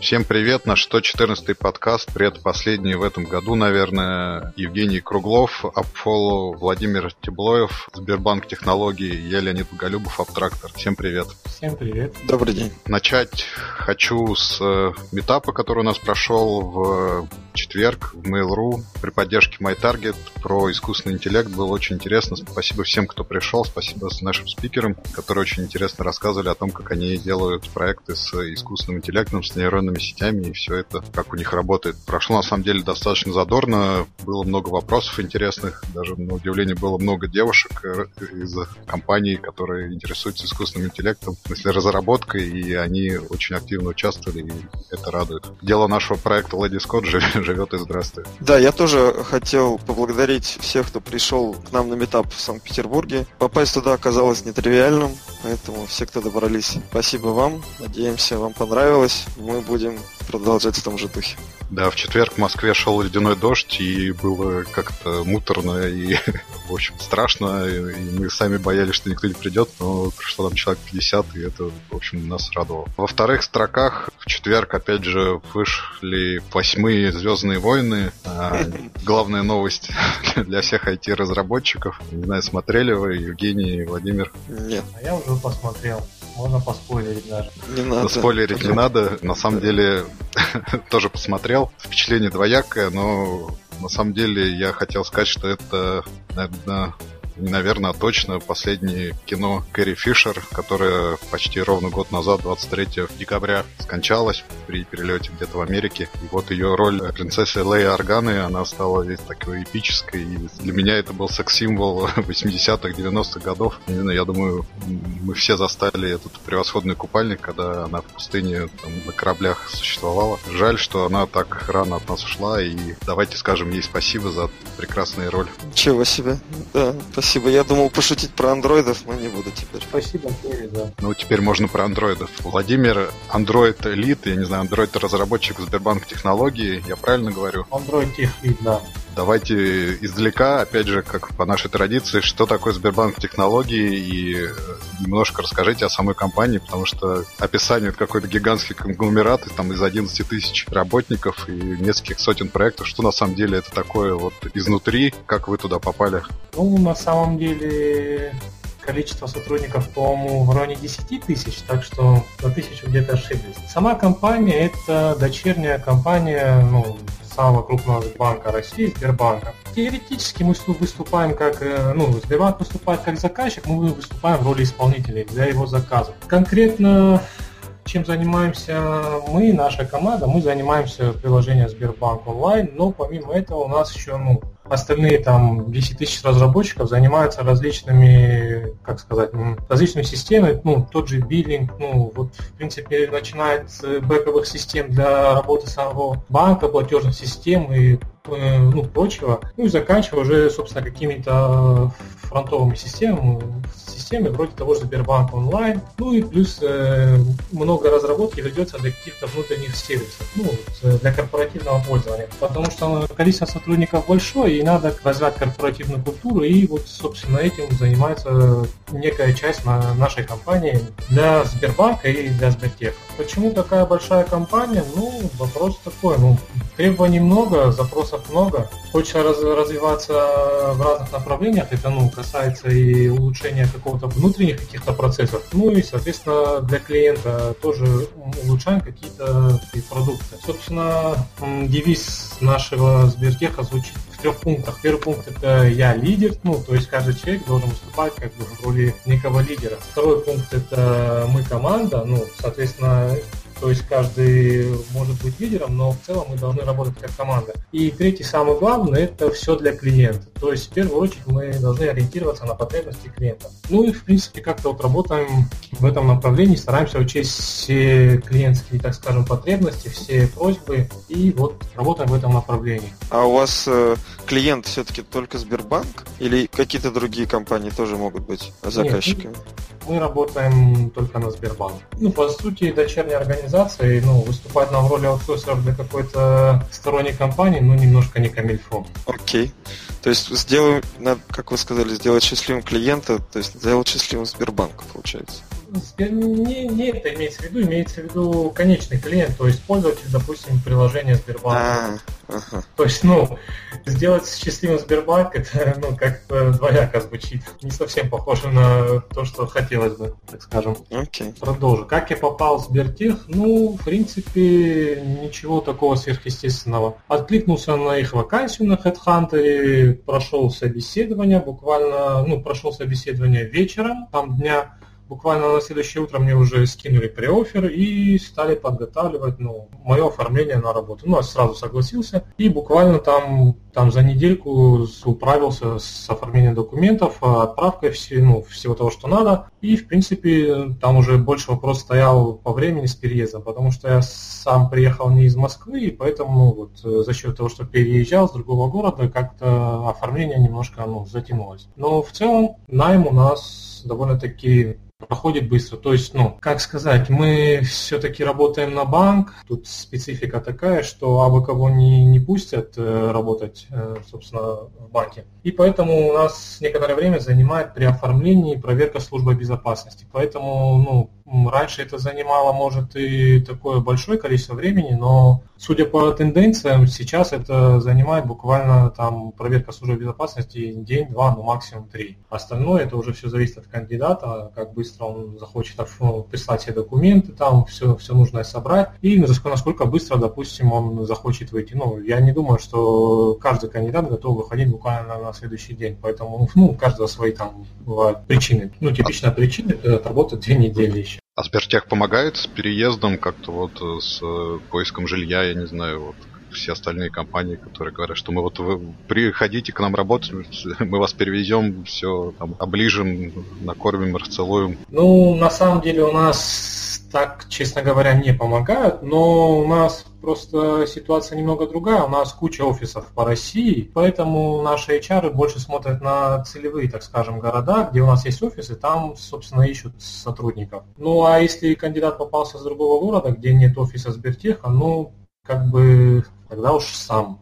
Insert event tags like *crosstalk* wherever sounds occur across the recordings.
Всем привет, наш 114-й подкаст, предпоследний в этом году, наверное. Евгений Круглов, Апфоло, Владимир Теблоев, Сбербанк Технологии, я Леонид Боголюбов, Аптрактор. Всем привет. Всем привет. Добрый день. Начать хочу с э, метапа, который у нас прошел в четверг в Mail.ru при поддержке MyTarget про искусственный интеллект. Было очень интересно. Спасибо всем, кто пришел. Спасибо нашим спикерам, которые очень интересно рассказывали о том, как они делают проекты с искусственным интеллектом, с нейронными сетями и все это, как у них работает. Прошло на самом деле достаточно задорно. Было много вопросов интересных. Даже на удивление было много девушек э, из компаний, которые интересуются искусственным интеллектом, в смысле разработкой, и они очень активно участвовали, и это радует. Дело нашего проекта Lady Scott живет и здравствует. Да, я тоже хотел поблагодарить всех, кто пришел к нам на метап в Санкт-Петербурге. Попасть туда оказалось нетривиальным, поэтому все, кто добрались, спасибо вам. Надеемся, вам понравилось. Мы будем продолжать в том же духе. Да, в четверг в Москве шел ледяной дождь, и было как-то муторно и, *laughs* в общем, страшно. И мы сами боялись, что никто не придет, но пришло там человек 50, и это, в общем, нас радовало. Во вторых строках в четверг, опять же, вышли восьмые «Звездные войны». А, *laughs* главная новость *laughs* для всех IT-разработчиков. Не знаю, смотрели вы, Евгений, Владимир? Нет. А я уже посмотрел. Можно поспойлерить даже. Не надо. Спойлерить не надо. На самом деле, *laughs* тоже посмотрел. Впечатление двоякое, но на самом деле я хотел сказать, что это, наверное, наверное, а точно последнее кино Кэрри Фишер, которая почти ровно год назад, 23 декабря, скончалась при перелете где-то в Америке. И вот ее роль принцессы Леи Органы, она стала весь такой эпической. И для меня это был секс-символ *laughs* 80-х, 90-х годов. Не я думаю, мы все застали этот превосходный купальник, когда она в пустыне там, на кораблях существовала. Жаль, что она так рано от нас ушла, и давайте скажем ей спасибо за прекрасную роль. Чего себе. Да, спасибо Спасибо. Я думал пошутить про андроидов, но не буду теперь. Спасибо, да. Ну, теперь можно про андроидов. Владимир, Android Elite, я не знаю, Android разработчик Сбербанк технологии, я правильно говорю? Tech Lead, да. Давайте издалека, опять же, как по нашей традиции, что такое Сбербанк технологии и немножко расскажите о самой компании, потому что описание это какой-то гигантский конгломерат там из 11 тысяч работников и нескольких сотен проектов. Что на самом деле это такое вот изнутри, как вы туда попали? Ну, на самом деле количество сотрудников, по-моему, в районе 10 тысяч, так что на тысячу где-то ошиблись. Сама компания – это дочерняя компания ну, самого крупного банка России, Сбербанка. Теоретически мы выступаем как, э, ну, Сбербанк выступает как заказчик, мы выступаем в роли исполнителей для его заказа. Конкретно чем занимаемся мы, наша команда, мы занимаемся приложением Сбербанк онлайн, но помимо этого у нас еще ну, остальные там 10 тысяч разработчиков занимаются различными, как сказать, различными системами, ну, тот же биллинг, ну, вот, в принципе, начинает с бэковых систем для работы самого банка, платежных систем и э, ну, прочего, ну и заканчивая уже, собственно, какими-то фронтовыми системами, системы вроде того же Сбербанк онлайн, ну и плюс э, много разработки ведется для каких-то внутренних сервисов, ну, для корпоративного пользования, потому что количество сотрудников большое, и надо развивать корпоративную культуру, и вот, собственно, этим занимается некая часть на нашей компании для Сбербанка и для Сбертеха. Почему такая большая компания? Ну, вопрос такой, ну, требований много, запросов много, хочется раз, развиваться в разных направлениях, это, ну, касается и улучшения какого-то внутренних каких-то процессов, ну и, соответственно, для клиента тоже улучшаем какие-то продукты. Собственно, девиз нашего Сбертеха звучит в трех пунктах. Первый пункт это я лидер, ну, то есть каждый человек должен выступать как бы в роли некого лидера. Второй пункт это мы команда, ну, соответственно, то есть каждый может быть лидером, но в целом мы должны работать как команда. И третий, самый главный, это все для клиента. То есть в первую очередь мы должны ориентироваться на потребности клиента. Ну и в принципе как-то вот работаем в этом направлении, стараемся учесть все клиентские, так скажем, потребности, все просьбы и вот работаем в этом направлении. А у вас э, клиент все-таки только Сбербанк или какие-то другие компании тоже могут быть заказчиками? Нет, мы работаем только на Сбербанк. Ну, по сути, дочерняя организация, ну, выступать нам в роли аутсорсера для какой-то сторонней компании, ну, немножко не камильфо. Окей. То есть сделаем, как вы сказали, сделать счастливым клиента, то есть сделать счастливым Сбербанк, получается. Не, не это имеется в виду, имеется в виду конечный клиент, то есть пользователь, допустим, приложения Сбербанка. А, ага. То есть, ну, сделать счастливым Сбербанк, это, ну, как двояко звучит. Не совсем похоже на то, что хотелось бы, так скажем. Окей. Okay. Продолжу. Как я попал в Сбертех? Ну, в принципе, ничего такого сверхъестественного. Откликнулся на их вакансию на HeadHunter, прошел собеседование, буквально, ну, прошел собеседование вечером, там дня буквально на следующее утро мне уже скинули преофер и стали подготавливать ну, мое оформление на работу. Ну, я сразу согласился и буквально там, там за недельку управился с оформлением документов, отправкой все, ну, всего того, что надо. И, в принципе, там уже больше вопрос стоял по времени с переездом, потому что я сам приехал не из Москвы, и поэтому вот за счет того, что переезжал с другого города, как-то оформление немножко ну, затянулось. Но в целом найм у нас довольно-таки проходит быстро. То есть, ну, как сказать, мы все-таки работаем на банк, тут специфика такая, что абы кого не, не пустят э, работать, э, собственно, в банке. И поэтому у нас некоторое время занимает при оформлении проверка службы безопасности. Поэтому, ну, Раньше это занимало, может, и такое большое количество времени, но судя по тенденциям, сейчас это занимает буквально там проверка службы безопасности день, два, ну максимум три. Остальное это уже все зависит от кандидата, как быстро он захочет ну, прислать все документы, там все, все нужное собрать, и насколько быстро, допустим, он захочет выйти. Ну, я не думаю, что каждый кандидат готов выходить буквально на следующий день, поэтому, ну, у каждого свои там бывают причины. Ну, типичная причина это отработать две недели еще. А Сбертех помогает с переездом, как-то вот э, с э, поиском жилья, я не знаю, вот все остальные компании, которые говорят, что мы вот вы приходите к нам работать, мы *laughs* вас перевезем, все там оближем, накормим, расцелуем. Ну, на самом деле у нас так, честно говоря, не помогают, но у нас просто ситуация немного другая. У нас куча офисов по России, поэтому наши HR больше смотрят на целевые, так скажем, города, где у нас есть офисы, там, собственно, ищут сотрудников. Ну, а если кандидат попался с другого города, где нет офиса Сбертеха, ну, как бы тогда уж сам.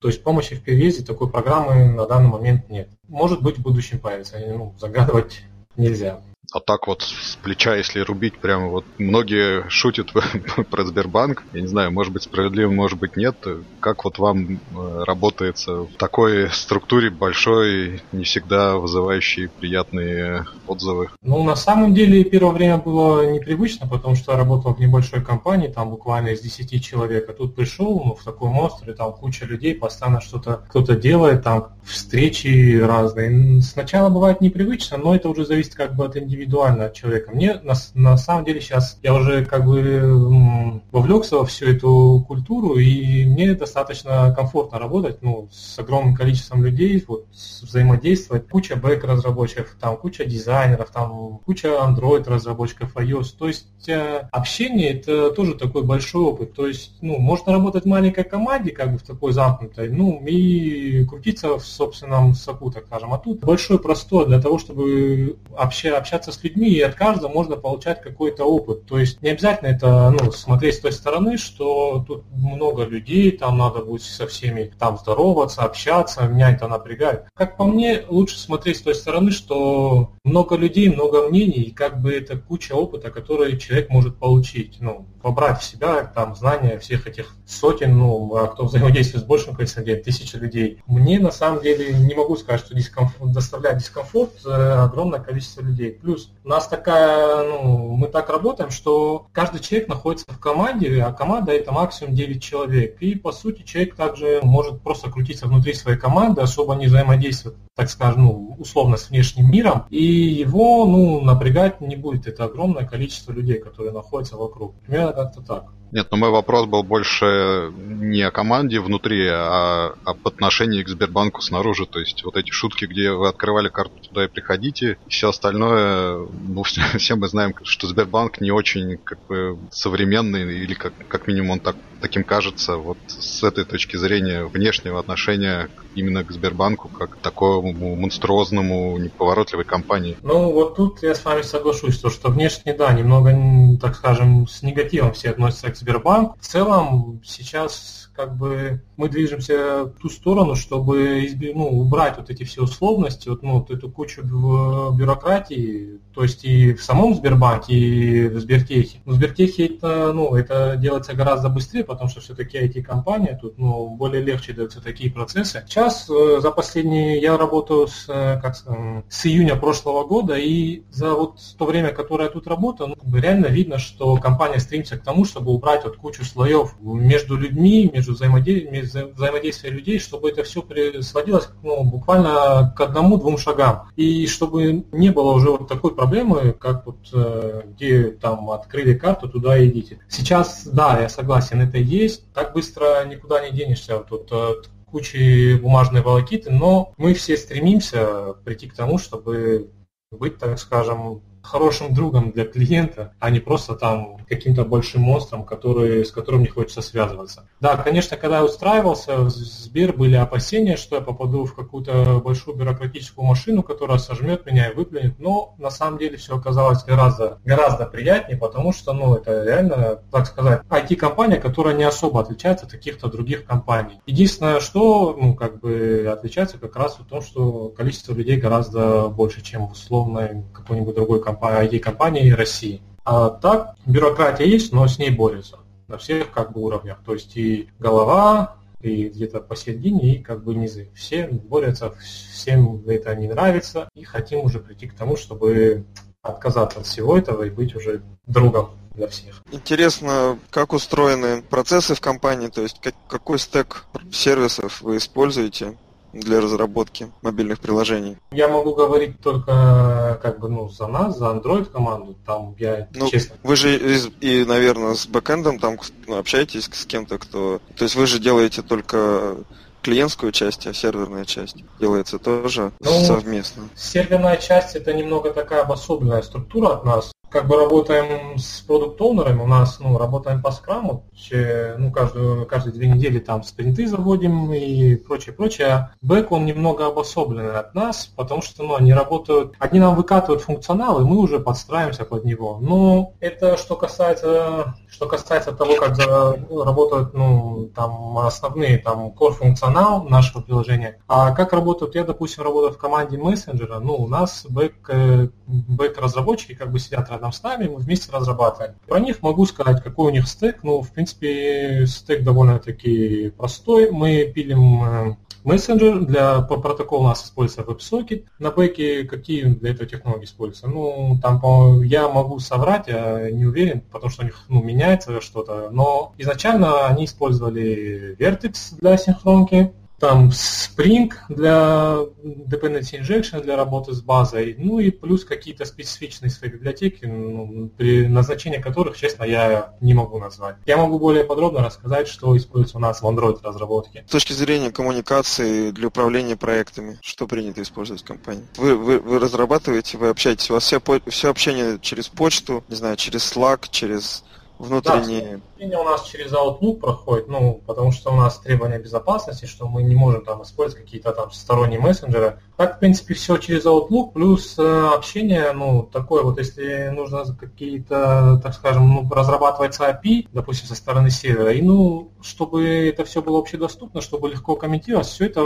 То есть помощи в переезде такой программы на данный момент нет. Может быть, в будущем появится. Ну, загадывать нельзя. А так вот с плеча, если рубить, прямо вот многие шутят *laughs* про Сбербанк. Я не знаю, может быть справедливо, может быть нет. Как вот вам э, работается в такой структуре большой, не всегда вызывающей приятные отзывы? Ну, на самом деле, первое время было непривычно, потому что я работал в небольшой компании, там буквально из 10 человек. А тут пришел ну, в такой монстр, и там куча людей, постоянно что-то кто-то делает, там встречи разные. Сначала бывает непривычно, но это уже зависит как бы от индивида индивидуально от человека. Мне на, на самом деле сейчас я уже как бы вовлекся во всю эту культуру, и мне достаточно комфортно работать ну, с огромным количеством людей, вот, взаимодействовать. Куча бэк-разработчиков, там куча дизайнеров, там куча Android-разработчиков, iOS. То есть э, общение это тоже такой большой опыт. То есть, ну, можно работать в маленькой команде, как бы в такой замкнутой, ну, и крутиться в собственном соку, так скажем. А тут большой простор для того, чтобы общаться общаться с людьми, и от каждого можно получать какой-то опыт. То есть не обязательно это ну, смотреть с той стороны, что тут много людей, там надо будет со всеми там здороваться, общаться, меня это напрягает. Как по мне, лучше смотреть с той стороны, что много людей, много мнений, и как бы это куча опыта, который человек может получить. Ну, вобрать в себя там знания всех этих сотен, ну, а кто взаимодействует с большим количеством людей, тысячи людей. Мне на самом деле не могу сказать, что дискомфорт, доставляет дискомфорт э, огромное количество людей. Плюс у нас такая, ну, мы так работаем, что каждый человек находится в команде, а команда это максимум 9 человек. И по сути человек также может просто крутиться внутри своей команды, особо не взаимодействовать, так скажем, ну, условно с внешним миром, и его, ну, напрягать не будет это огромное количество людей, которые находятся вокруг. Примерно как-то так. Нет, но мой вопрос был больше не о команде внутри, а об отношении к Сбербанку снаружи. То есть вот эти шутки, где вы открывали карту туда и приходите, и все остальное, ну, *laughs* все мы знаем, что Сбербанк не очень как бы современный, или как, как минимум он так, таким кажется. Вот с этой точки зрения внешнего отношения именно к Сбербанку, как к такому монструозному, неповоротливой компании. Ну, вот тут я с вами соглашусь, то, что внешне, да, немного, так скажем, с негативом все относятся к Сбербанк. В целом сейчас как бы мы движемся в ту сторону, чтобы ну, убрать вот эти все условности, вот, ну, вот эту кучу бюрократии, то есть и в самом Сбербанке, и в Сбертехе. В Сбертехе это, ну, это делается гораздо быстрее, потому что все-таки IT-компания, тут ну, более легче даются такие процессы. Сейчас э, за последние, я работаю с, э, как, с июня прошлого года, и за вот то время, которое я тут работаю, ну, реально видно, что компания стремится к тому, чтобы убрать вот кучу слоев между людьми, между взаимодействием, взаимодействия людей, чтобы это все сводилось ну, буквально к одному-двум шагам. И чтобы не было уже вот такой проблемы, как вот э, где там открыли карту, туда идите. Сейчас, да, я согласен, это есть. Так быстро никуда не денешься. Тут от кучи бумажной волокиты, но мы все стремимся прийти к тому, чтобы быть, так скажем, хорошим другом для клиента, а не просто там каким-то большим монстром, который, с которым не хочется связываться. Да, конечно, когда я устраивался в Сбер, были опасения, что я попаду в какую-то большую бюрократическую машину, которая сожмет меня и выплюнет, но на самом деле все оказалось гораздо, гораздо приятнее, потому что, ну, это реально, так сказать, IT-компания, которая не особо отличается от каких-то других компаний. Единственное, что, ну, как бы отличается как раз в том, что количество людей гораздо больше, чем в условной какой-нибудь другой IT-компании России. А так, бюрократия есть, но с ней борются на всех как бы уровнях. То есть и голова, и где-то посередине, и как бы низы. Все борются, всем это не нравится, и хотим уже прийти к тому, чтобы отказаться от всего этого и быть уже другом для всех. Интересно, как устроены процессы в компании, то есть как, какой стек сервисов вы используете? Для разработки мобильных приложений? Я могу говорить только как бы ну за нас, за Android команду. Там я ну, честно. Вы же и, наверное, с бэкэндом там ну, общаетесь с кем-то, кто. То есть вы же делаете только клиентскую часть, а серверная часть делается тоже ну, совместно. Серверная часть это немного такая обособленная структура от нас как бы работаем с продукт оунерами у нас, ну, работаем по скраму, ну, каждую, каждые две недели там спринты заводим и прочее, прочее. Бэк, он немного обособленный от нас, потому что, ну, они работают, одни нам выкатывают функционал, и мы уже подстраиваемся под него. Но это что касается, что касается того, как работают, ну, там, основные, там, core функционал нашего приложения. А как работают, я, допустим, работаю в команде мессенджера, ну, у нас бэк, э, бэк разработчики как бы сидят рядом с нами, мы вместе разрабатываем. Про них могу сказать, какой у них стек. Ну, в принципе, стек довольно-таки простой. Мы пилим э, мессенджер, для протокола у нас используется WebSocket. На бэке какие для этого технологии используются? Ну, там я могу соврать, я не уверен, потому что у них ну, меняется что-то. Но изначально они использовали Vertex для синхронки, там Spring для dependency injection, для работы с базой, ну и плюс какие-то специфичные свои библиотеки, ну, при назначении которых, честно, я не могу назвать. Я могу более подробно рассказать, что используется у нас в Android разработке. С точки зрения коммуникации для управления проектами, что принято использовать в компании? Вы, вы, вы разрабатываете, вы общаетесь, у вас все, все общение через почту, не знаю, через Slack, через внутренние... Да, у нас через Outlook проходит, ну, потому что у нас требования безопасности, что мы не можем там использовать какие-то там сторонние мессенджеры. Так, в принципе, все через Outlook, плюс э, общение, ну, такое вот, если нужно какие-то, так скажем, ну, разрабатывается API, допустим, со стороны сервера, и, ну, чтобы это все было общедоступно, чтобы легко комментировать, все это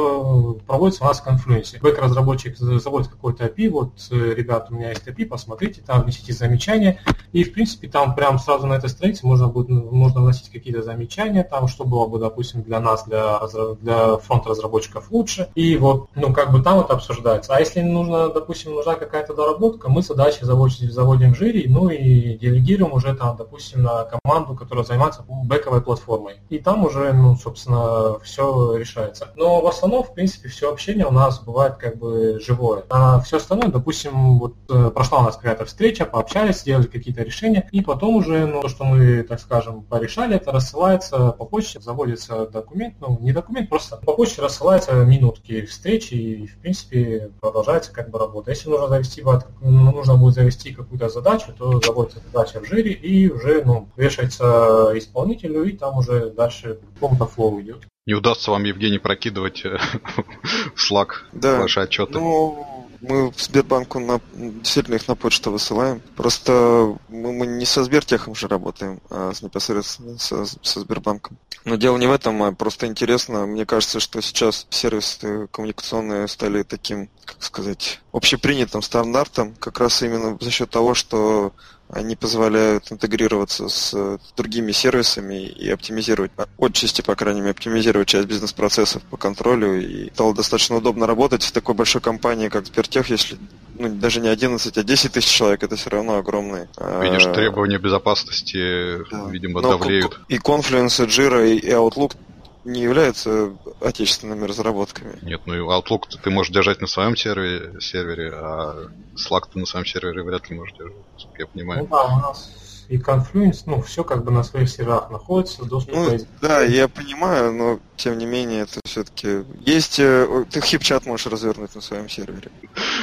проводится у нас в Confluence. Бэк-разработчик заводит какой-то API, вот, э, ребят, у меня есть API, посмотрите, там внесите замечания, и, в принципе, там прям сразу на этой странице можно будет можно вносить какие-то замечания, там, что было бы, допустим, для нас, для, для фронт-разработчиков лучше, и вот, ну, как бы там это обсуждается. А если нужно, допустим, нужна какая-то доработка, мы задачи заводим, заводим жире, ну и делегируем уже там, допустим, на команду, которая занимается бэковой платформой. И там уже, ну, собственно, все решается. Но в основном, в принципе, все общение у нас бывает как бы живое. А все остальное, допустим, вот э, прошла у нас какая-то встреча, пообщались, сделали какие-то решения, и потом уже, ну, то, что так скажем, порешали, это рассылается по почте, заводится документ, ну, не документ, просто по почте рассылается минутки встречи, и, в принципе, продолжается как бы работа. Если нужно завести, нужно будет завести какую-то задачу, то заводится задача в жире, и уже, ну, вешается исполнителю, и там уже дальше какому-то флоу идет. Не удастся вам, Евгений, прокидывать э, *laughs* в Slack да. ваши отчеты? Ну, Мы в Сбербанку на, действительно их на почту высылаем. Просто мы, мы не со Сбертехом же работаем, а с непосредственно со, со Сбербанком. Но дело не в этом, а просто интересно. Мне кажется, что сейчас сервисы коммуникационные стали таким, как сказать, общепринятым стандартом, как раз именно за счет того, что они позволяют интегрироваться с другими сервисами и оптимизировать, отчасти, по крайней мере, оптимизировать часть бизнес-процессов по контролю. И стало достаточно удобно работать в такой большой компании, как Сбертех, если ну, даже не 11, а 10 тысяч человек, это все равно огромные. Видишь, а, требования безопасности, да. видимо, Но давлеют. И Confluence, и Jira, и Outlook не являются отечественными разработками. Нет, ну и Outlook ты можешь держать на своем сервере, сервере а Slack ты на своем сервере вряд ли можешь держать, я понимаю. Ну да, у нас и Confluence, ну, все как бы на своих серверах находится, доступ ну, Да, я понимаю, но тем не менее это все-таки есть. Э, ты хипчат можешь развернуть на своем сервере.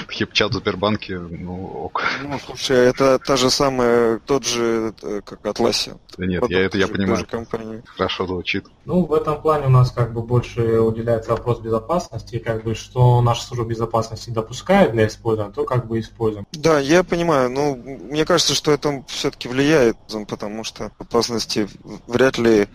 Хипчат в Сбербанке, ну ок. Ну, слушай, это та же самая, тот же, э, как Atlassian. Да нет, я это я понимаю. Компании. Хорошо звучит. Ну, в этом плане у нас как бы больше уделяется вопрос безопасности, и как бы что наша служба безопасности допускает для использования, то как бы используем. Да, я понимаю, но мне кажется, что это все-таки влияет, потому что опасности вряд ли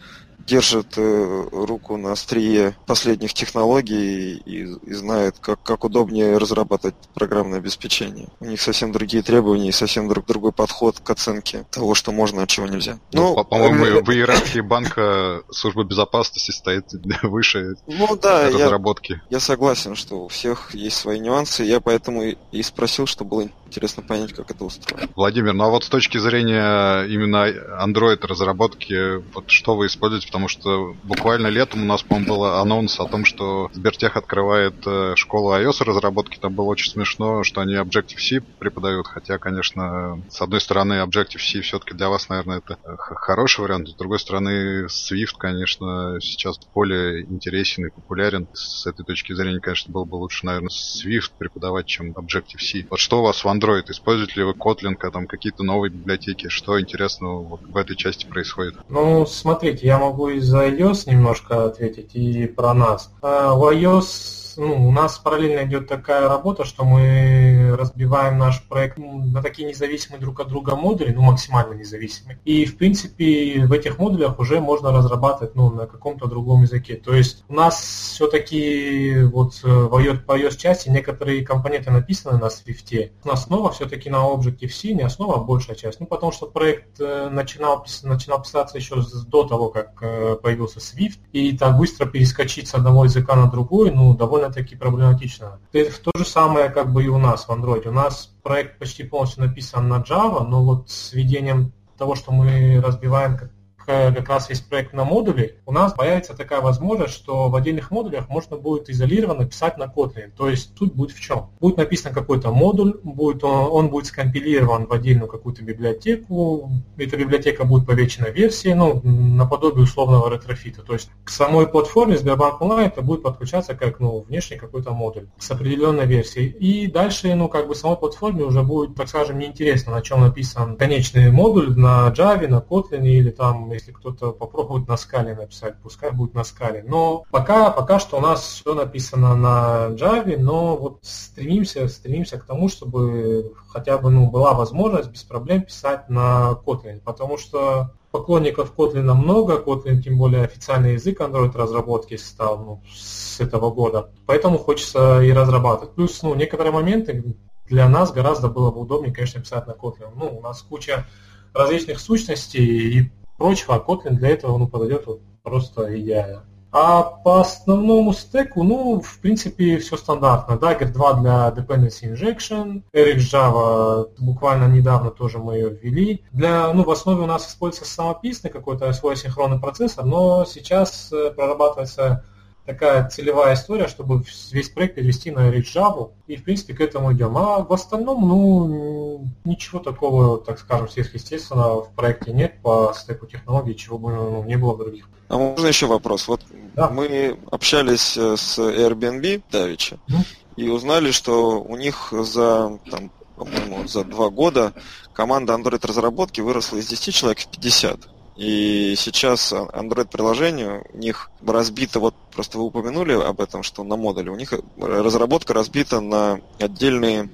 держит э, руку на острие последних технологий и, и знает, как, как удобнее разрабатывать программное обеспечение. У них совсем другие требования и совсем друг, другой подход к оценке того, что можно, а чего нельзя. Ну, ну по-моему, э, в иерархии банка служба безопасности стоит *laughs* выше ну, да, разработки. Я, я согласен, что у всех есть свои нюансы. Я поэтому и, спросил, что было интересно понять, как это устроено. Владимир, ну а вот с точки зрения именно Android разработки, вот что вы используете потому что буквально летом у нас, по-моему, был анонс о том, что Сбертех открывает э, школу iOS разработки. Там было очень смешно, что они Objective-C преподают, хотя, конечно, с одной стороны, Objective-C все-таки для вас, наверное, это хороший вариант, с другой стороны, Swift, конечно, сейчас более интересен и популярен. С этой точки зрения, конечно, было бы лучше, наверное, Swift преподавать, чем Objective-C. Вот что у вас в Android? Используете ли вы Kotlin, там какие-то новые библиотеки? Что интересного вот в этой части происходит? Ну, смотрите, я могу и за iOS немножко ответить и про нас. А, в iOS ну, у нас параллельно идет такая работа, что мы разбиваем наш проект на такие независимые друг от друга модули, ну, максимально независимые. И, в принципе, в этих модулях уже можно разрабатывать, ну, на каком-то другом языке. То есть у нас все-таки вот э, в iOS, по iOS части некоторые компоненты написаны на Swift. Основа все-таки на Objective-C, не основа, а большая часть. Ну, потому что проект э, начинал, начинал писаться еще до того, как э, появился Swift, и так быстро перескочить с одного языка на другой, ну, довольно довольно-таки проблематично. То же самое как бы и у нас в Android. У нас проект почти полностью написан на Java, но вот с введением того, что мы разбиваем как раз весь проект на модули, у нас появится такая возможность, что в отдельных модулях можно будет изолированно писать на Kotlin. То есть тут будет в чем? Будет написан какой-то модуль, будет он, он будет скомпилирован в отдельную какую-то библиотеку, эта библиотека будет по вечной версии, ну, наподобие условного ретрофита. То есть к самой платформе Сбербанк Онлайн это будет подключаться как ну, внешний какой-то модуль с определенной версией. И дальше, ну, как бы самой платформе уже будет, так скажем, неинтересно, на чем написан конечный модуль, на Java, на Kotlin или там если кто-то попробует на скале написать, пускай будет на скале. Но пока, пока что у нас все написано на Java, но вот стремимся, стремимся к тому, чтобы хотя бы ну, была возможность без проблем писать на Kotlin, потому что поклонников Kotlin много, Kotlin тем более официальный язык Android разработки стал ну, с этого года, поэтому хочется и разрабатывать. Плюс ну, некоторые моменты для нас гораздо было бы удобнее, конечно, писать на Kotlin. Ну, у нас куча различных сущностей, и прочего, а Kotlin для этого ну, подойдет вот просто идеально. А по основному стеку, ну, в принципе, все стандартно. Dagger 2 для Dependency Injection, RX Java буквально недавно тоже мы ее ввели. Для, ну, в основе у нас используется самописный какой-то свой синхронный процессор, но сейчас э, прорабатывается такая целевая история, чтобы весь проект перевести на Java, и, в принципе, к этому идем. А в остальном, ну, ничего такого, так скажем, сверхъестественного в проекте нет по стеку технологий, чего бы ну, не было других. А можно еще вопрос? Вот да. мы общались э, с Airbnb Давича mm. и узнали, что у них за, там, по-моему, за два года команда Android разработки выросла из 10 человек в 50. И сейчас Android-приложение у них разбито, вот просто вы упомянули об этом, что на модуле, у них разработка разбита на отдельные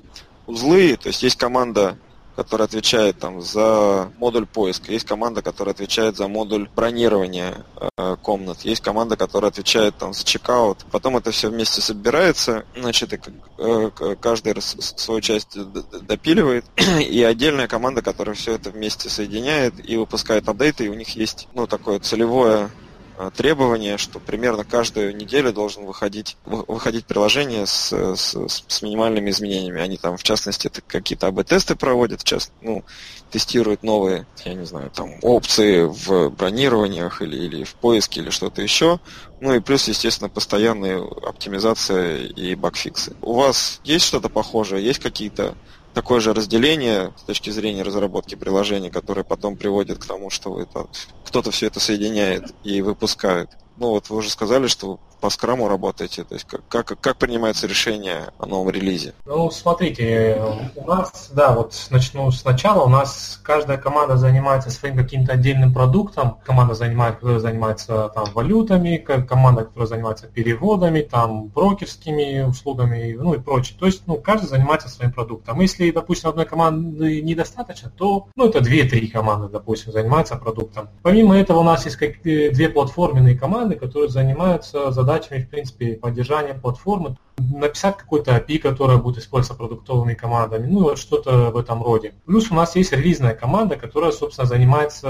узлы, то есть есть команда которая отвечает там за модуль поиска, есть команда, которая отвечает за модуль бронирования э, комнат, есть команда, которая отвечает там за чекаут. Потом это все вместе собирается, значит, и, э, каждый свою часть допиливает, *clears throat* и отдельная команда, которая все это вместе соединяет и выпускает апдейты, и у них есть, ну, такое целевое требование, что примерно каждую неделю должен выходить, выходить приложение с, с, с минимальными изменениями. Они там, в частности, какие-то АБ-тесты проводят, часто, ну, тестируют новые, я не знаю, там, опции в бронированиях или, или в поиске или что-то еще. Ну и плюс, естественно, постоянная оптимизация и багфиксы. У вас есть что-то похожее? Есть какие-то такое же разделение с точки зрения разработки приложения, которое потом приводит к тому, что вы, кто-то все это соединяет и выпускает. Ну вот вы уже сказали, что по скраму работаете? То есть как, как, как принимается решение о новом релизе? Ну, смотрите, у нас, да, вот начну сначала, у нас каждая команда занимается своим каким-то отдельным продуктом. Команда, занимает, которая занимается там валютами, команда, которая занимается переводами, там брокерскими услугами, ну и прочее. То есть, ну, каждый занимается своим продуктом. Если, допустим, одной команды недостаточно, то, ну, это две-три команды, допустим, занимаются продуктом. Помимо этого у нас есть как две платформенные команды, которые занимаются задачами задачами, в принципе, поддержания платформы, написать какой-то API, которая будет использоваться продуктовыми командами, ну вот что-то в этом роде. Плюс у нас есть релизная команда, которая, собственно, занимается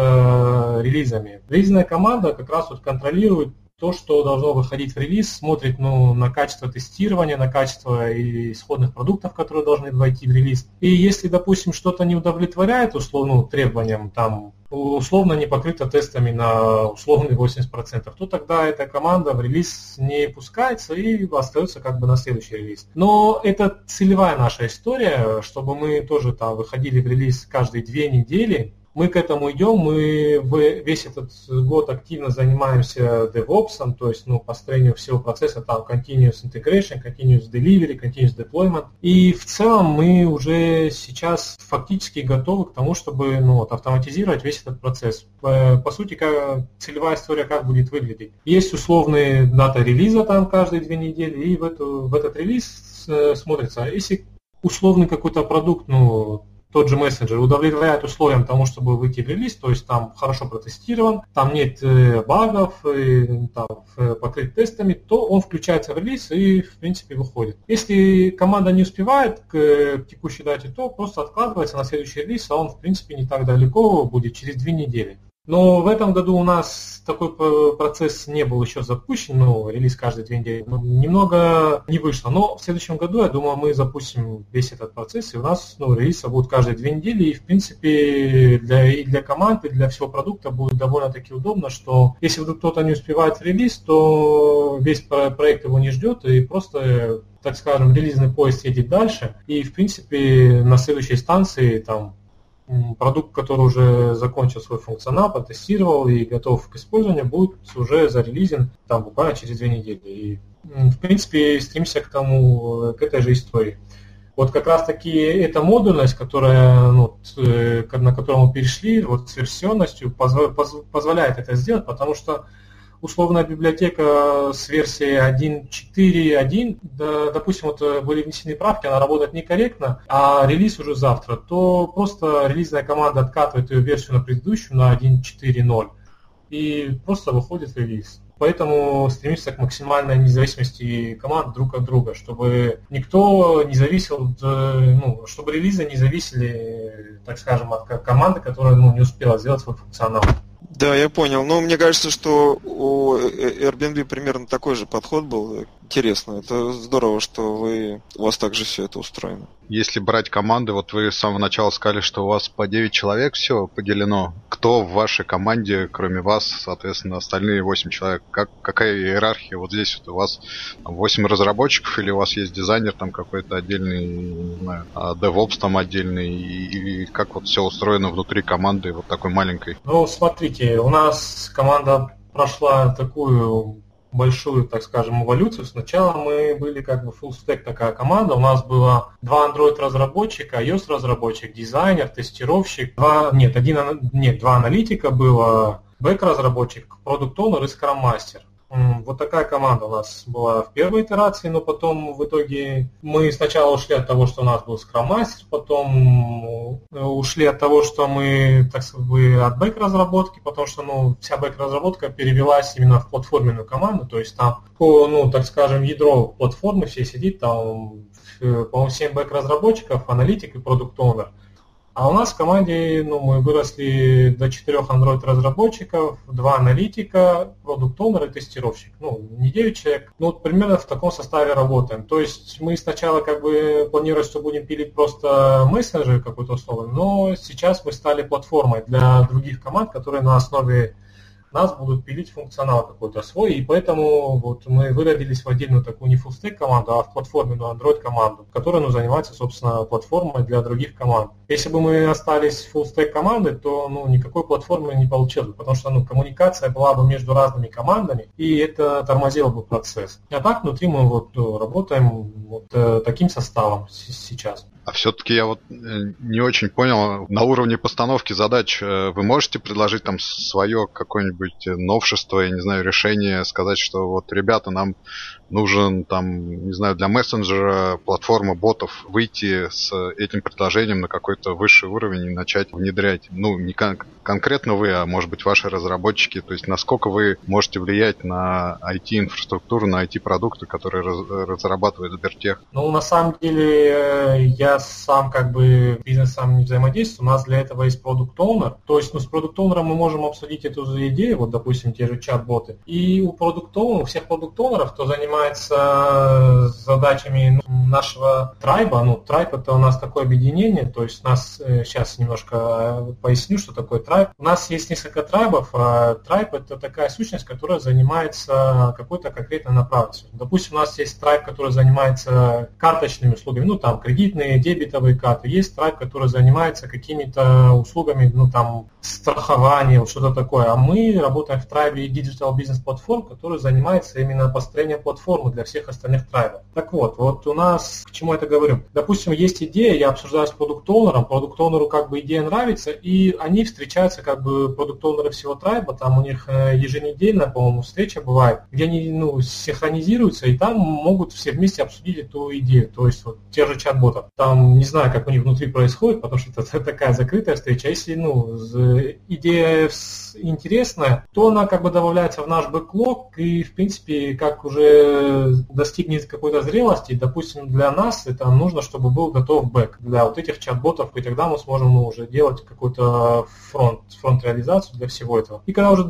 э, релизами. Релизная команда как раз вот контролирует то, что должно выходить в релиз, смотрит ну, на качество тестирования, на качество исходных продуктов, которые должны войти в релиз. И если, допустим, что-то не удовлетворяет условно требованиям, там условно не покрыто тестами на условные 80%, то тогда эта команда в релиз не пускается и остается как бы на следующий релиз. Но это целевая наша история, чтобы мы тоже там выходили в релиз каждые две недели, мы к этому идем, мы весь этот год активно занимаемся DevOps, то есть ну, построению всего процесса, там Continuous Integration, Continuous Delivery, Continuous Deployment. И в целом мы уже сейчас фактически готовы к тому, чтобы ну, вот, автоматизировать весь этот процесс. По, по сути, как, целевая история как будет выглядеть. Есть условные дата релиза там каждые две недели, и в, эту, в этот релиз э, смотрится, если условный какой-то продукт, ну, тот же мессенджер удовлетворяет условиям тому, чтобы выйти в релиз, то есть там хорошо протестирован, там нет э, багов, и, там, покрыт тестами, то он включается в релиз и, в принципе, выходит. Если команда не успевает к текущей дате, то просто откладывается на следующий релиз, а он, в принципе, не так далеко будет, через две недели. Но в этом году у нас такой процесс не был еще запущен, ну, релиз каждые две недели. Ну, немного не вышло. Но в следующем году, я думаю, мы запустим весь этот процесс, и у нас ну, релизы будут каждые две недели. И, в принципе, для, и для команд, и для всего продукта будет довольно-таки удобно, что если вдруг кто-то не успевает релиз, то весь проект его не ждет, и просто так скажем, релизный поезд едет дальше, и, в принципе, на следующей станции там продукт, который уже закончил свой функционал, протестировал и готов к использованию, будет уже зарелизен там буквально через две недели. И, в принципе, стремимся к тому, к этой же истории. Вот как раз таки эта модульность, которая, ну, э, на которую мы перешли, вот с версионностью, позволяет это сделать, потому что условная библиотека с версией 1.4.1, да, допустим, вот э, были внесены правки, она работает некорректно, а релиз уже завтра, то просто релизная команда откатывает ее версию на предыдущую, на 1.4.0, и просто выходит релиз. Поэтому стремимся к максимальной независимости команд друг от друга, чтобы никто не зависел, ну, чтобы релизы не зависели, так скажем, от команды, которая ну, не успела сделать свой функционал. Да, я понял. Но мне кажется, что у Airbnb примерно такой же подход был. Интересно. Это здорово, что вы, у вас также все это устроено. Если брать команды, вот вы с самого начала сказали, что у вас по 9 человек все поделено. Кто в вашей команде, кроме вас, соответственно, остальные 8 человек? Как, какая иерархия? Вот здесь вот у вас 8 разработчиков или у вас есть дизайнер там какой-то отдельный, не знаю, а DevOps там отдельный? И, и как вот все устроено внутри команды вот такой маленькой? Ну, смотрите, у нас команда прошла такую большую, так скажем, эволюцию. Сначала мы были как бы full stack такая команда, у нас было два Android разработчика, iOS разработчик, дизайнер, тестировщик, два, нет, один, нет, два аналитика было, бэк разработчик, продукт оунер и скрам мастер. Вот такая команда у нас была в первой итерации, но потом в итоге мы сначала ушли от того, что у нас был скроммастер, потом э, ушли от того, что мы, так сказать, от бэк-разработки, потому что ну, вся бэк-разработка перевелась именно в платформенную команду, то есть там, ну, так скажем, ядро платформы все сидит, там, по-моему, 7 бэк-разработчиков, аналитик и продукт-оунер. А у нас в команде ну, мы выросли до четырех Android-разработчиков, два аналитика, продукт и тестировщик. Ну, не 9 человек, ну, вот примерно в таком составе работаем. То есть мы сначала как бы планировали, что будем пилить просто мессенджер какой-то условный, но сейчас мы стали платформой для других команд, которые на основе нас будут пилить функционал какой-то свой, и поэтому вот мы выродились в отдельную такую не stack команду, а в платформенную Android команду, которая ну, занимается, собственно, платформой для других команд. Если бы мы остались stack командой, то ну, никакой платформы не получилось, потому что ну, коммуникация была бы между разными командами, и это тормозило бы процесс. А так внутри мы вот работаем вот э, таким составом сейчас. А все-таки я вот э, не очень понял, на уровне постановки задач э, вы можете предложить там свое какое-нибудь новшество, я не знаю, решение, сказать, что вот, ребята, нам нужен там, не знаю, для мессенджера платформа ботов выйти с этим предложением на какой-то высший уровень и начать внедрять. Ну, не кон- конкретно вы, а может быть ваши разработчики. То есть насколько вы можете влиять на IT-инфраструктуру, на IT-продукты, которые раз- разрабатывает Сбертех? Ну, на самом деле, э, я сам как бы бизнесом не взаимодействую. У нас для этого есть продукт оунер То есть, ну, с продукт оунером мы можем обсудить эту идею, вот, допустим, те же чат-боты. И у продукт у всех продукт кто занимается занимается задачами ну, нашего трайба. Ну, трайб это у нас такое объединение, то есть у нас, сейчас э, немножко э, поясню, что такое трайб. У нас есть несколько трайбов, а трайб это такая сущность, которая занимается какой-то конкретной направленностью. Допустим, у нас есть трайб, который занимается карточными услугами, ну там кредитные, дебетовые карты. Есть трайб, который занимается какими-то услугами, ну там страхование, что-то такое. А мы работаем в трайбе Digital Business Platform, который занимается именно построением платформы платформу для всех остальных трайбов. Так вот, вот у нас, к чему это говорю? Допустим, есть идея, я обсуждаю с продукт-оунером, продукт-оунеру как бы идея нравится, и они встречаются как бы продукт-оунеры всего трайба, там у них э, еженедельно, по-моему, встреча бывает, где они ну, синхронизируются, и там могут все вместе обсудить эту идею, то есть вот те же чат-ботов. Там не знаю, как у них внутри происходит, потому что это *laughs* такая закрытая встреча. Если ну, идея интересная, то она как бы добавляется в наш бэклог, и в принципе, как уже достигнет какой-то зрелости, допустим, для нас это нужно, чтобы был готов бэк для вот этих чат-ботов, и тогда мы сможем уже делать какой-то фронт, фронт-реализацию для всего этого. И когда уже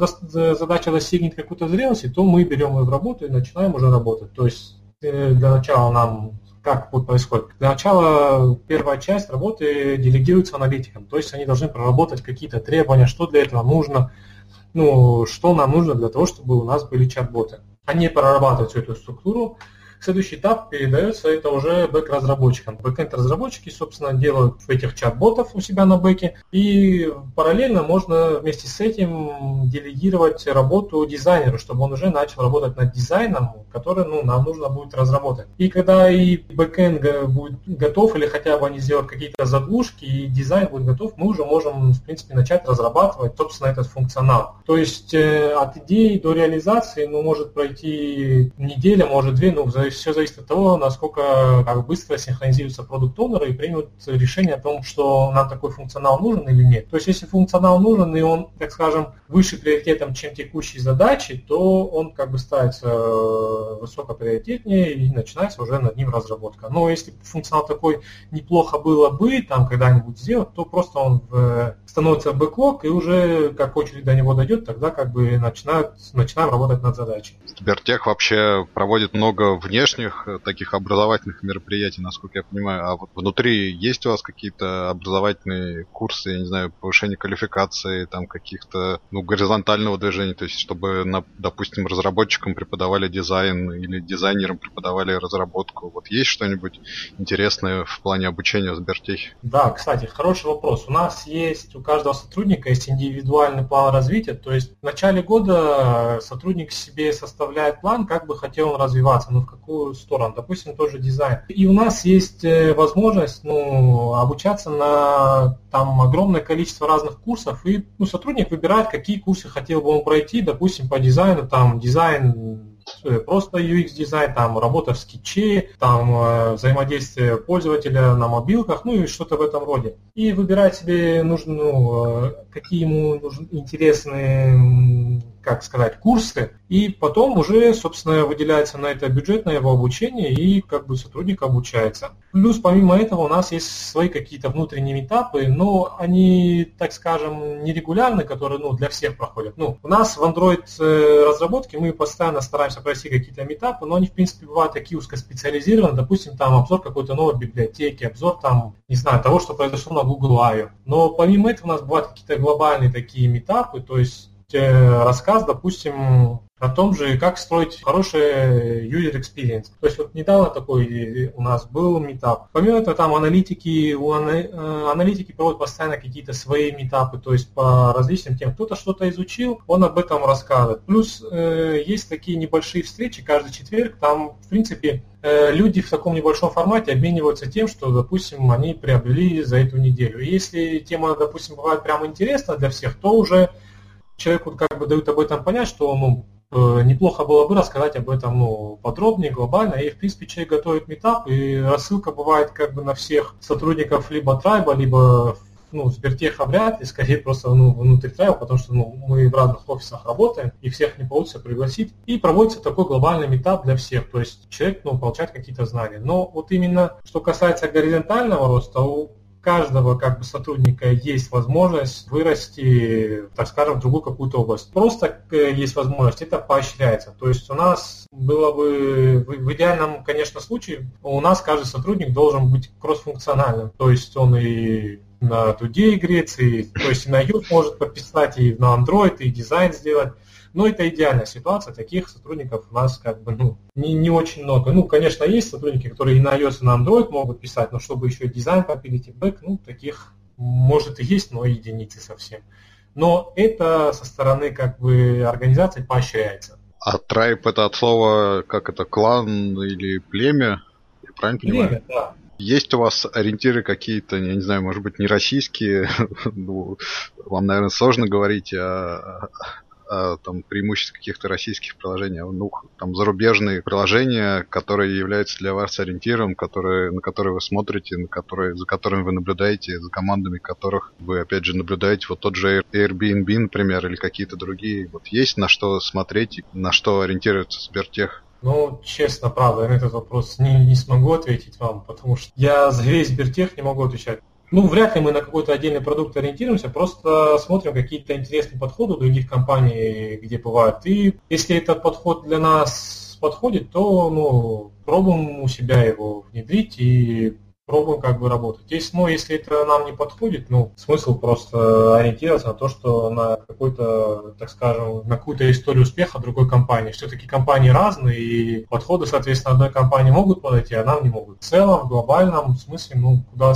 задача достигнет какой-то зрелости, то мы берем ее в работу и начинаем уже работать. То есть э, для начала нам как будет происходить? Для начала первая часть работы делегируется аналитикам, то есть они должны проработать какие-то требования, что для этого нужно, ну, что нам нужно для того, чтобы у нас были чат-боты они прорабатывают всю эту структуру, Следующий этап передается это уже бэк-разработчикам. Бэкэнд-разработчики, собственно, делают этих чат-ботов у себя на бэке, и параллельно можно вместе с этим делегировать работу дизайнеру, чтобы он уже начал работать над дизайном, который ну, нам нужно будет разработать. И когда и бэкэнд будет готов, или хотя бы они сделают какие-то заглушки, и дизайн будет готов, мы уже можем, в принципе, начать разрабатывать, собственно, этот функционал. То есть э, от идеи до реализации ну, может пройти неделя, может две, ну, в зависимости все зависит от того, насколько как быстро синхронизируются product owner ы и примут решение о том, что нам такой функционал нужен или нет. То есть, если функционал нужен, и он, так скажем, выше приоритетом, чем текущие задачи, то он как бы ставится э, высокоприоритетнее и начинается уже над ним разработка. Но если функционал такой неплохо было бы там когда-нибудь сделать, то просто он в, становится в бэклог, и уже как очередь до него дойдет, тогда как бы начинают, начинаем работать над задачей. Сбертех вообще проводит много вне внешних э, таких образовательных мероприятий, насколько я понимаю, а вот внутри есть у вас какие-то образовательные курсы, я не знаю, повышение квалификации, там каких-то, ну, горизонтального движения, то есть чтобы, на, допустим, разработчикам преподавали дизайн или дизайнерам преподавали разработку. Вот есть что-нибудь интересное в плане обучения в Сбертехе? Да, кстати, хороший вопрос. У нас есть, у каждого сотрудника есть индивидуальный план развития, то есть в начале года сотрудник себе составляет план, как бы хотел он развиваться, ну в какую сторону, допустим, тоже дизайн. И у нас есть э, возможность ну, обучаться на там огромное количество разных курсов, и ну, сотрудник выбирает, какие курсы хотел бы он пройти, допустим, по дизайну, там дизайн Э, просто UX дизайн, там работа в скетче, там э, взаимодействие пользователя на мобилках, ну и что-то в этом роде. И выбирать себе нужно, ну, какие ему нужны, интересные как сказать, курсы, и потом уже, собственно, выделяется на это бюджет на его обучение, и как бы сотрудник обучается. Плюс, помимо этого, у нас есть свои какие-то внутренние этапы, но они, так скажем, нерегулярны, которые ну, для всех проходят. Ну, у нас в Android э, разработке мы постоянно стараемся пройти какие-то метапы, но они, в принципе, бывают такие узкоспециализированные, допустим, там обзор какой-то новой библиотеки, обзор там, не знаю, того, что произошло на Google I.O. Но помимо этого у нас бывают какие-то глобальные такие метапы, то есть рассказ, допустим, о том же, как строить хороший user experience. То есть вот недавно такой у нас был метап. Помимо этого, там аналитики, у э, аналитики проводят постоянно какие-то свои метапы, то есть по различным темам. Кто-то что-то изучил, он об этом рассказывает. Плюс э, есть такие небольшие встречи каждый четверг, там, в принципе, э, люди в таком небольшом формате обмениваются тем, что, допустим, они приобрели за эту неделю. Если тема, допустим, бывает прямо интересна для всех, то уже человеку как бы дают об этом понять, что ну, э, неплохо было бы рассказать об этом ну, подробнее, глобально. И, в принципе, человек готовит метап, и рассылка бывает как бы на всех сотрудников либо Трайба, либо ну, Сбертеха вряд ли, скорее просто ну, внутри трайба, потому что ну, мы в разных офисах работаем, и всех не получится пригласить. И проводится такой глобальный метап для всех, то есть человек ну, получает какие-то знания. Но вот именно что касается горизонтального роста, каждого как бы сотрудника есть возможность вырасти, так скажем, в другую какую-то область. Просто э, есть возможность, это поощряется. То есть у нас было бы в идеальном, конечно, случае, у нас каждый сотрудник должен быть кроссфункциональным. То есть он и на дуде играется, и, то есть и на iOS может подписать, и на Android, и дизайн сделать. Но это идеальная ситуация, таких сотрудников у нас как бы ну, не, не очень много. Ну, конечно, есть сотрудники, которые и на iOS, и на Android могут писать, но чтобы еще дизайн попилить и back, ну, таких может и есть, но единицы совсем. Но это со стороны как бы организации поощряется. А трайп это от слова, как это, клан или племя? Я правильно понимаю? Племя, да. Есть у вас ориентиры какие-то, я не знаю, может быть, не российские, *laughs* ну, вам, наверное, сложно говорить, а а, там преимуществ каких-то российских приложений, а ну, там зарубежные приложения, которые являются для вас ориентиром, которые, на которые вы смотрите, на которые, за которыми вы наблюдаете, за командами которых вы, опять же, наблюдаете. Вот тот же Airbnb, например, или какие-то другие. Вот есть на что смотреть, на что ориентируется Сбертех? Ну, честно, правда, на этот вопрос не, не смогу ответить вам, потому что я за весь Сбертех не могу отвечать. Ну, вряд ли мы на какой-то отдельный продукт ориентируемся, просто смотрим какие-то интересные подходы других компаний, где бывают. И если этот подход для нас подходит, то ну, пробуем у себя его внедрить и пробуем как бы работать. Если, ну, если это нам не подходит, ну, смысл просто ориентироваться на то, что на какой-то, так скажем, на какую-то историю успеха другой компании. Все-таки компании разные, и подходы, соответственно, одной компании могут подойти, а нам не могут. В целом, в глобальном смысле, ну, куда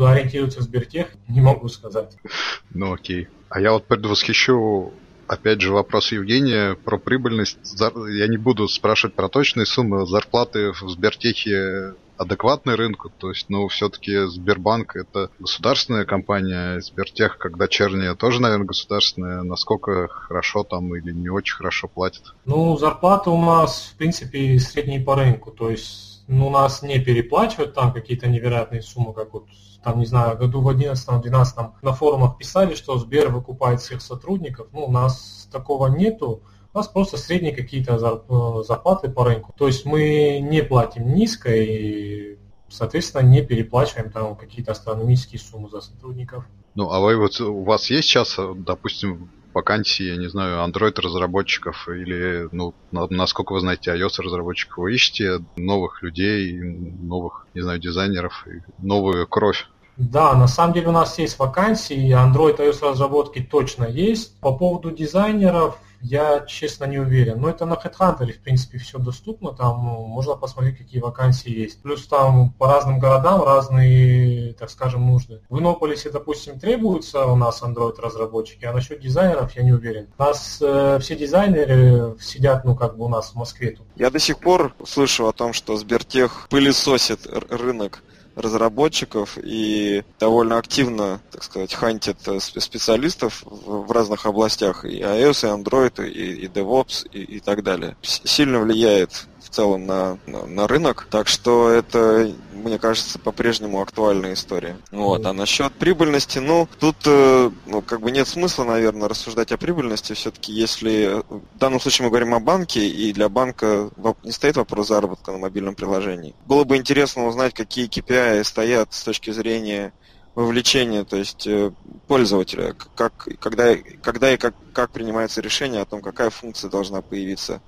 куда ориентируется Сбертех, не могу сказать. Ну окей. А я вот предвосхищу опять же вопрос Евгения про прибыльность. Я не буду спрашивать про точные суммы. Зарплаты в Сбертехе адекватны рынку, то есть, ну, все-таки Сбербанк это государственная компания, Сбертех, как дочерняя, тоже, наверное, государственная. Насколько хорошо там или не очень хорошо платят? Ну, зарплата у нас, в принципе, средние по рынку, то есть ну, нас не переплачивают там какие-то невероятные суммы, как вот там, не знаю, году в 11-12 на форумах писали, что Сбер выкупает всех сотрудников. Ну, у нас такого нету. У нас просто средние какие-то э, зарплаты по рынку. То есть мы не платим низко и, соответственно, не переплачиваем там какие-то астрономические суммы за сотрудников. Ну, а вы вот у вас есть сейчас, допустим, вакансии, я не знаю, Android-разработчиков или, ну, насколько вы знаете, iOS-разработчиков, вы ищете новых людей, новых, не знаю, дизайнеров, новую кровь? Да, на самом деле у нас есть вакансии, Android iOS разработки точно есть. По поводу дизайнеров, я, честно, не уверен. Но это на HeadHunter, в принципе, все доступно. Там ну, можно посмотреть, какие вакансии есть. Плюс там по разным городам разные, так скажем, нужды. В Иннополисе, допустим, требуются у нас Android-разработчики, а насчет дизайнеров я не уверен. У нас э, все дизайнеры сидят, ну, как бы у нас в Москве тут. Я до сих пор слышу о том, что Сбертех пылесосит рынок разработчиков и довольно активно, так сказать, хантит э, специалистов в разных областях, и iOS, и Android, и, и DevOps, и, и так далее. Сильно влияет в целом на, на, на рынок. Так что это, мне кажется, по-прежнему актуальная история. Вот. А насчет прибыльности, ну, тут э, ну, как бы нет смысла, наверное, рассуждать о прибыльности. Все-таки, если в данном случае мы говорим о банке, и для банка не стоит вопрос заработка на мобильном приложении. Было бы интересно узнать, какие KPI стоят с точки зрения вовлечения, то есть э, пользователя, как, когда, когда и как, как принимается решение о том, какая функция должна появиться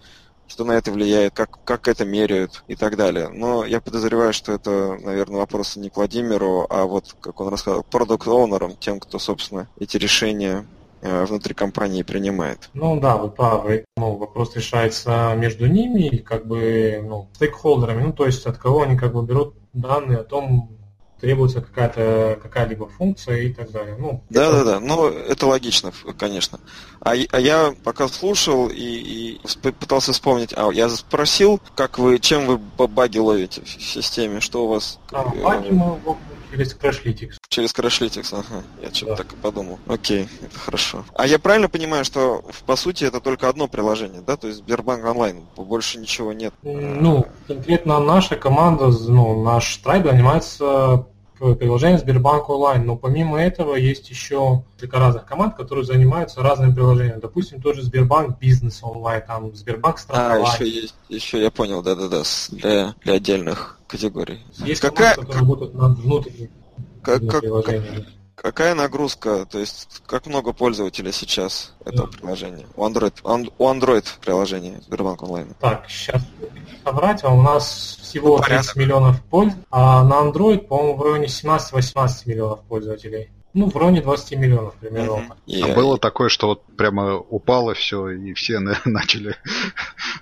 что на это влияет, как, как это меряют и так далее. Но я подозреваю, что это, наверное, вопросы не к Владимиру, а вот, как он рассказал, продукт оунерам тем, кто, собственно, эти решения э, внутри компании принимает. Ну да, вы правы. Ну, вопрос решается между ними и как бы ну, стейкхолдерами, ну то есть от кого они как бы берут данные о том, требуется какая-то какая-либо функция и так далее. Ну, да, это... да, да. Ну, это логично, конечно. А, а я пока слушал и, и пытался вспомнить, а я спросил, как вы, чем вы баги ловите в системе, что у вас. А, баги мы через Crashlytics. Через Crashlytics, ага. Я что-то да. так и подумал. Окей, это хорошо. А я правильно понимаю, что по сути это только одно приложение, да? То есть Сбербанк онлайн, больше ничего нет? Ну, конкретно наша команда, ну, наш трайб занимается приложение Сбербанк онлайн, но помимо этого есть еще несколько разных команд, которые занимаются разными приложениями. Допустим, тоже Сбербанк бизнес онлайн, там Сбербанк страхование. А, еще есть, еще я понял, да-да-да, для, для отдельных категорий. Есть Какая... команды, которые работают над внутренними как, приложениями. Какая нагрузка, то есть как много пользователей сейчас этого да. приложения? У Android, у Android приложения Сбербанк онлайн. Так, сейчас соврать, а у нас всего ну, 30 миллионов пользователей, а на Android, по-моему, в районе 17-18 миллионов пользователей. Ну, в районе 20 миллионов примерно. Mm-hmm. А было такое, что вот прямо упало все, и все *laughs* начали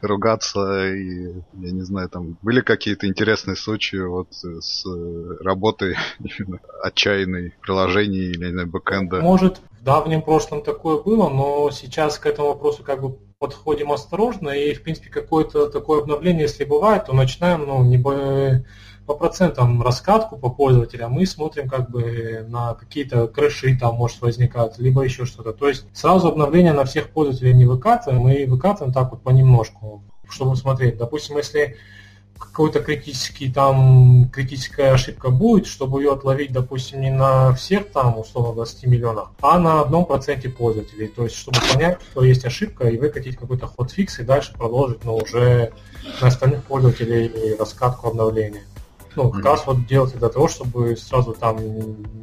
ругаться, и, я не знаю, там были какие-то интересные случаи вот с работой отчаянной приложений или, не знаю, бэкэнда? Может, в давнем прошлом такое было, но сейчас к этому вопросу как бы подходим осторожно, и, в принципе, какое-то такое обновление, если бывает, то начинаем, ну, не по процентам раскатку по пользователям, мы смотрим как бы на какие-то крыши там может возникать, либо еще что-то. То есть сразу обновление на всех пользователей не выкатываем, мы выкатываем так вот понемножку, чтобы смотреть. Допустим, если какой-то критический там критическая ошибка будет, чтобы ее отловить, допустим, не на всех там условно 20 миллионах, а на одном проценте пользователей. То есть, чтобы понять, что есть ошибка и выкатить какой-то ход-фикс и дальше продолжить, но уже на остальных пользователей раскатку обновления. Ну, как mm-hmm. раз вот делать для того, чтобы сразу там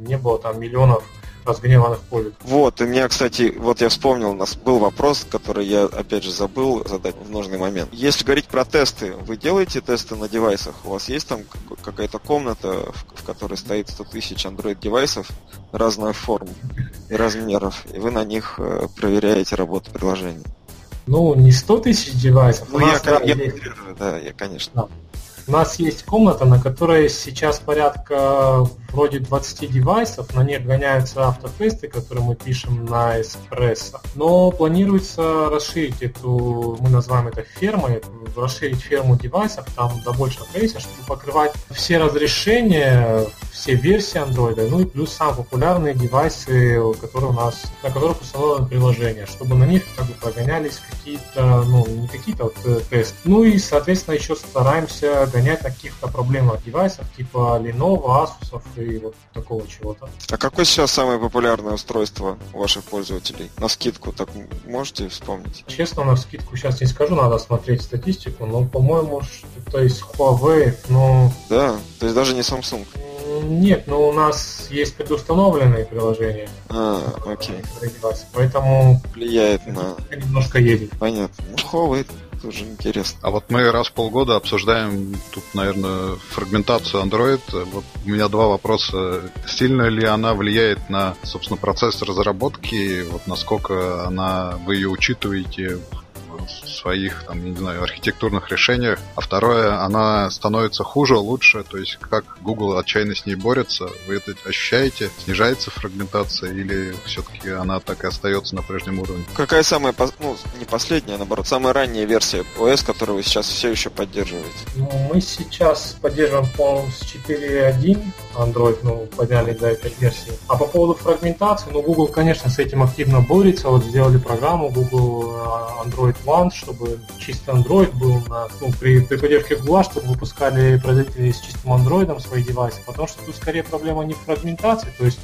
не было там миллионов разгневанных пользователей. Вот, и мне, кстати, вот я вспомнил, у нас был вопрос, который я, опять же, забыл задать в нужный момент. Если говорить про тесты, вы делаете тесты на девайсах? У вас есть там какая-то комната, в которой стоит 100 тысяч Android-девайсов разных форм и размеров, и вы на них э, проверяете работу приложения? Ну, не 100 тысяч девайсов. Ну, я, я, я, да, я, конечно. Да. У нас есть комната, на которой сейчас порядка вроде 20 девайсов, на них гоняются автотесты, которые мы пишем на эспрессо. Но планируется расширить эту, мы называем это фермой, расширить ферму девайсов там до большего количества, чтобы покрывать все разрешения, все версии Android, ну и плюс самые популярные девайсы, которые у нас, на которых установлено приложение, чтобы на них как бы прогонялись какие-то, ну, не какие-то вот э, тесты. Ну и, соответственно, еще стараемся гонять на каких-то проблемных девайсах, типа Lenovo, Asus и вот такого чего-то. А какое сейчас самое популярное устройство у ваших пользователей? На скидку, так можете вспомнить? Честно, на скидку сейчас не скажу, надо смотреть статистику, но, по-моему, что-то из Huawei, но... Да, то есть даже не Samsung. Нет, но у нас есть предустановленные приложения. А, окей. Поэтому влияет на... Немножко едет. Понятно. Ну, Huawei тоже интересно. А вот мы раз в полгода обсуждаем тут, наверное, фрагментацию Android. Вот у меня два вопроса. Сильно ли она влияет на, собственно, процесс разработки? Вот насколько она, вы ее учитываете своих, там, не знаю, архитектурных решениях. А второе, она становится хуже, лучше, то есть как Google отчаянно с ней борется, вы это ощущаете? Снижается фрагментация или все-таки она так и остается на прежнем уровне? Какая самая, ну, не последняя, а наоборот, самая ранняя версия OS, которую вы сейчас все еще поддерживаете? Ну, мы сейчас поддерживаем, с 4.1 Android, ну, подняли до этой версии. А по поводу фрагментации, ну, Google, конечно, с этим активно борется. Вот сделали программу Google а, Android One, чтобы чисто Android был на, ну, при, при поддержке Google, чтобы выпускали производители с чистым Android свои девайсы, потому что тут скорее проблема не в фрагментации, то есть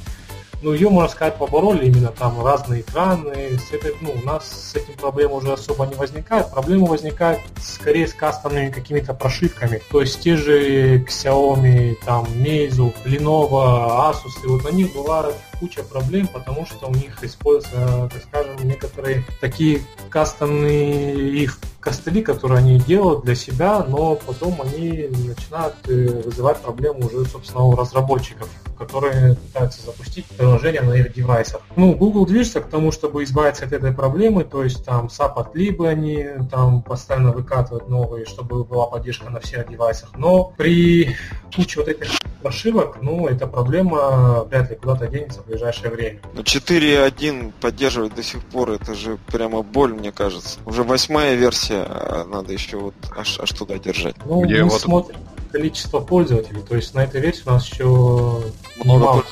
ну, ее, можно сказать, побороли именно там разные экраны. С этой, ну, у нас с этим проблем уже особо не возникает. Проблема возникает скорее с кастомными какими-то прошивками. То есть те же Xiaomi, там, Meizu, Lenovo, Asus, и вот на них бывает куча проблем, потому что у них используются, так скажем, некоторые такие кастомные их костыли, которые они делают для себя, но потом они начинают э, вызывать проблемы уже, собственно, у разработчиков, которые пытаются запустить приложение на их девайсах. Ну, Google движется к тому, чтобы избавиться от этой проблемы, то есть там SAP либо они там постоянно выкатывают новые, чтобы была поддержка на всех девайсах, но при куче вот этих прошивок, ну, эта проблема вряд ли куда-то денется в ближайшее время. Но 4.1 поддерживать до сих пор, это же прямо боль, мне кажется. Уже восьмая версия, а надо еще вот аж, аж туда держать. Ну, Мне мы вот... смотрим количество пользователей, то есть на этой версии у нас еще много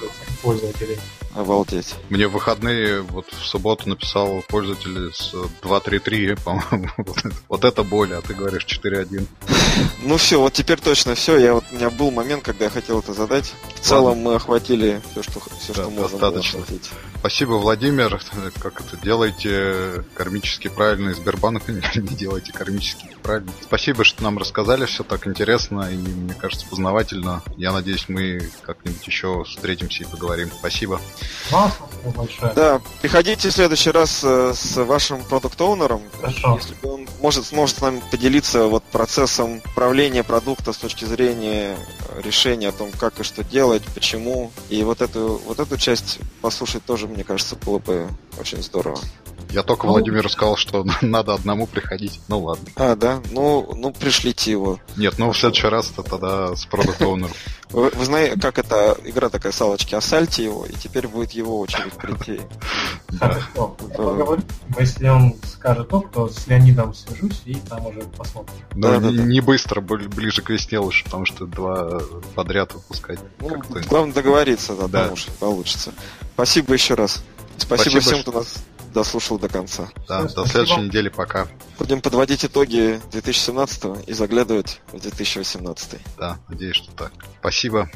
пользователей. Обалдеть. Мне в выходные, вот в субботу написал пользователь с 2.3.3, *laughs* по-моему. вот это боль, а ты говоришь 4.1. *laughs* Ну все, вот теперь точно все. Я вот, у меня был момент, когда я хотел это задать. В целом мы охватили все, что, все, да, что можно достаточно. охватить. Спасибо, Владимир. *laughs* Как это делайте кармически правильно, Сбербанк не делайте кармически неправильно. Спасибо, что нам рассказали, все так интересно и, мне кажется, познавательно. Я надеюсь, мы как-нибудь еще встретимся и поговорим. Спасибо. Большое. Да, приходите в следующий раз э, с вашим продукт-оунером. Если он может, сможет с нами поделиться вот процессом управления продукта с точки зрения решения о том, как и что делать, почему. И вот эту, вот эту часть послушать тоже, мне кажется, было бы очень здорово. Я только ну, Владимиру сказал, что *laughs* надо одному приходить. Ну ладно. А, да? Ну, ну пришлите его. Нет, ну в следующий раз то тогда с продукт вы, вы знаете, как эта игра такая салочки, осальте его, и теперь будет его очередь прийти. Если он скажет ок, то с Леонидом свяжусь и там уже посмотрим. Да, не быстро, ближе к весне лучше, потому что два подряд выпускать. Ну, главное договориться, да, да. может получится. Спасибо еще раз. Спасибо, Спасибо всем, кто нас дослушал до конца. Да, Все, до следующей недели, пока. Будем подводить итоги 2017 и заглядывать в 2018. Да, надеюсь, что так. Спасибо.